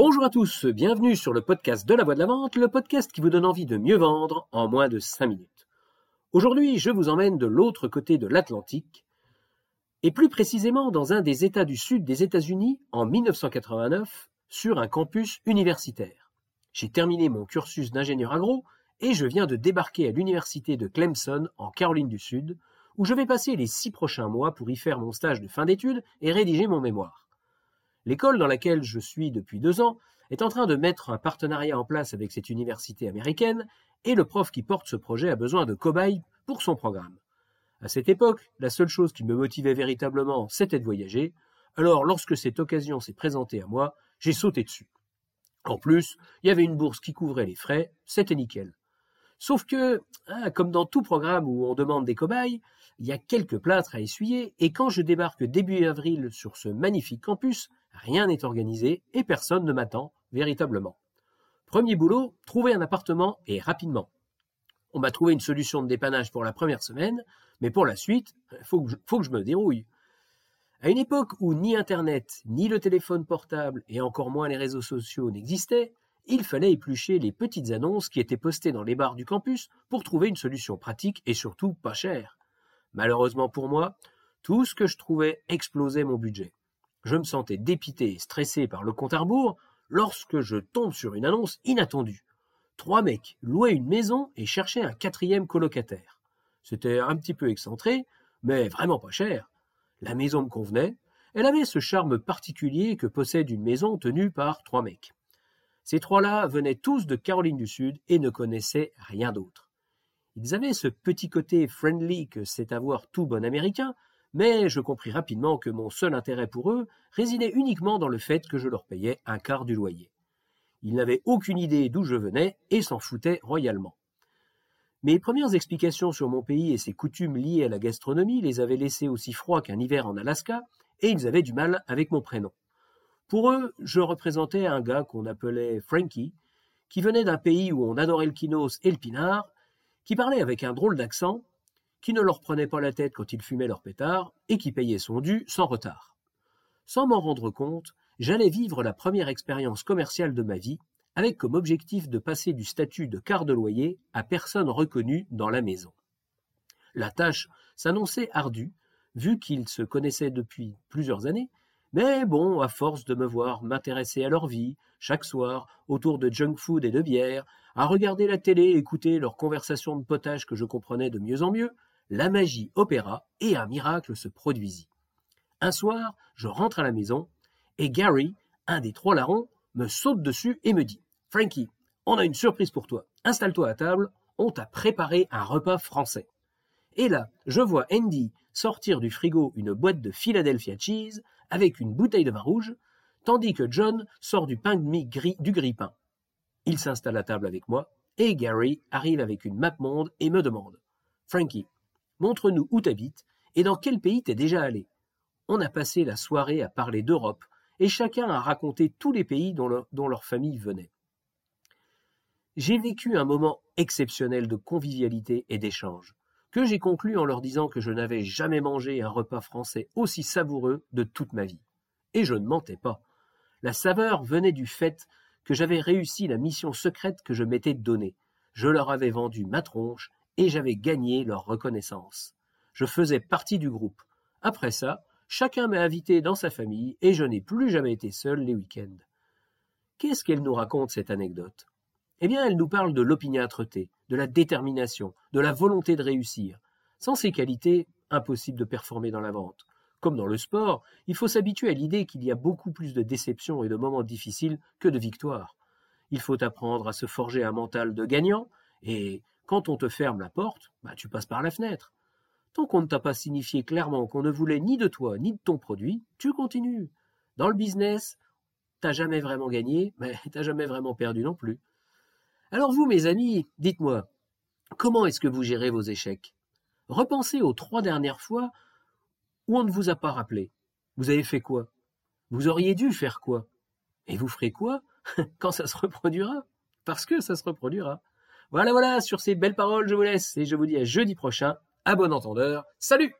Bonjour à tous, bienvenue sur le podcast de la voix de la vente, le podcast qui vous donne envie de mieux vendre en moins de 5 minutes. Aujourd'hui, je vous emmène de l'autre côté de l'Atlantique, et plus précisément dans un des États du sud des États-Unis en 1989, sur un campus universitaire. J'ai terminé mon cursus d'ingénieur agro et je viens de débarquer à l'université de Clemson en Caroline du Sud, où je vais passer les six prochains mois pour y faire mon stage de fin d'études et rédiger mon mémoire. L'école dans laquelle je suis depuis deux ans est en train de mettre un partenariat en place avec cette université américaine et le prof qui porte ce projet a besoin de cobayes pour son programme. À cette époque, la seule chose qui me motivait véritablement, c'était de voyager. Alors, lorsque cette occasion s'est présentée à moi, j'ai sauté dessus. En plus, il y avait une bourse qui couvrait les frais, c'était nickel. Sauf que, hein, comme dans tout programme où on demande des cobayes, il y a quelques plâtres à essuyer, et quand je débarque début avril sur ce magnifique campus, rien n'est organisé et personne ne m'attend véritablement. Premier boulot, trouver un appartement et rapidement. On m'a trouvé une solution de dépannage pour la première semaine, mais pour la suite, il faut, faut, que je me dérouille. À une époque où ni Internet, ni le téléphone portable, et encore moins les réseaux sociaux n'existaient, il fallait éplucher les petites annonces qui étaient postées dans les bars du campus pour trouver une solution pratique et surtout pas chère. Malheureusement pour moi, tout ce que je trouvais explosait mon budget. Je me sentais dépité et stressé par le compte à rebours lorsque je tombe sur une annonce inattendue. Trois mecs louaient une maison et cherchaient un quatrième colocataire. C'était un petit peu excentré, mais vraiment pas cher. La maison me convenait, elle avait ce charme particulier que possède une maison tenue par trois mecs. Ces trois-là venaient tous de Caroline du Sud et ne connaissaient rien d'autre. Ils avaient ce petit côté friendly que c'est avoir tout bon américain, mais je compris rapidement que mon seul intérêt pour eux résidait uniquement dans le fait que je leur payais un quart du loyer. Ils n'avaient aucune idée d'où je venais et s'en foutaient royalement. Mes premières explications sur mon pays et ses coutumes liées à la gastronomie les avaient laissés aussi froids qu'un hiver en Alaska, et ils avaient du mal avec mon prénom. Pour eux, je représentais un gars qu'on appelait Frankie, qui venait d'un pays où on adorait le kinos et le pinard, qui parlait avec un drôle d'accent, qui ne leur prenait pas la tête quand ils fumaient leur pétard, et qui payait son dû sans retard. Sans m'en rendre compte, j'allais vivre la première expérience commerciale de ma vie, avec comme objectif de passer du statut de quart de loyer à personne reconnue dans la maison. La tâche s'annonçait ardue, vu qu'ils se connaissaient depuis plusieurs années, mais bon, à force de me voir m'intéresser à leur vie, chaque soir, autour de junk food et de bière, à regarder la télé écouter leurs conversations de potage que je comprenais de mieux en mieux, la magie opéra et un miracle se produisit. Un soir, je rentre à la maison et Gary, un des trois larrons, me saute dessus et me dit Frankie, on a une surprise pour toi. Installe-toi à table, on t'a préparé un repas français. Et là, je vois Andy sortir du frigo une boîte de Philadelphia cheese avec une bouteille de vin rouge, tandis que John sort du pain de mie gris, du grille-pain. Il s'installe à table avec moi, et Gary arrive avec une map monde et me demande Frankie, montre-nous où t'habites et dans quel pays t'es déjà allé. On a passé la soirée à parler d'Europe, et chacun a raconté tous les pays dont leur famille venait. J'ai vécu un moment exceptionnel de convivialité et d'échange que j'ai conclu en leur disant que je n'avais jamais mangé un repas français aussi savoureux de toute ma vie. Et je ne mentais pas. La saveur venait du fait que j'avais réussi la mission secrète que je m'étais donnée. Je leur avais vendu ma tronche et j'avais gagné leur reconnaissance. Je faisais partie du groupe. Après ça, chacun m'a invité dans sa famille et je n'ai plus jamais été seul les week-ends. Qu'est-ce qu'elle nous raconte cette anecdote? Eh bien, elle nous parle de l'opiniâtreté, de la détermination, de la volonté de réussir. Sans ces qualités, impossible de performer dans la vente. Comme dans le sport, il faut s'habituer à l'idée qu'il y a beaucoup plus de déceptions et de moments difficiles que de victoires. Il faut apprendre à se forger un mental de gagnant, et quand on te ferme la porte, bah, tu passes par la fenêtre. Tant qu'on ne t'a pas signifié clairement qu'on ne voulait ni de toi ni de ton produit, tu continues. Dans le business, t'as jamais vraiment gagné, mais t'as jamais vraiment perdu non plus. Alors vous, mes amis, dites-moi, comment est-ce que vous gérez vos échecs? Repensez aux trois dernières fois où on ne vous a pas rappelé. Vous avez fait quoi? Vous auriez dû faire quoi? Et vous ferez quoi quand ça se reproduira? Parce que ça se reproduira. Voilà, voilà, sur ces belles paroles, je vous laisse et je vous dis à jeudi prochain. À bon entendeur. Salut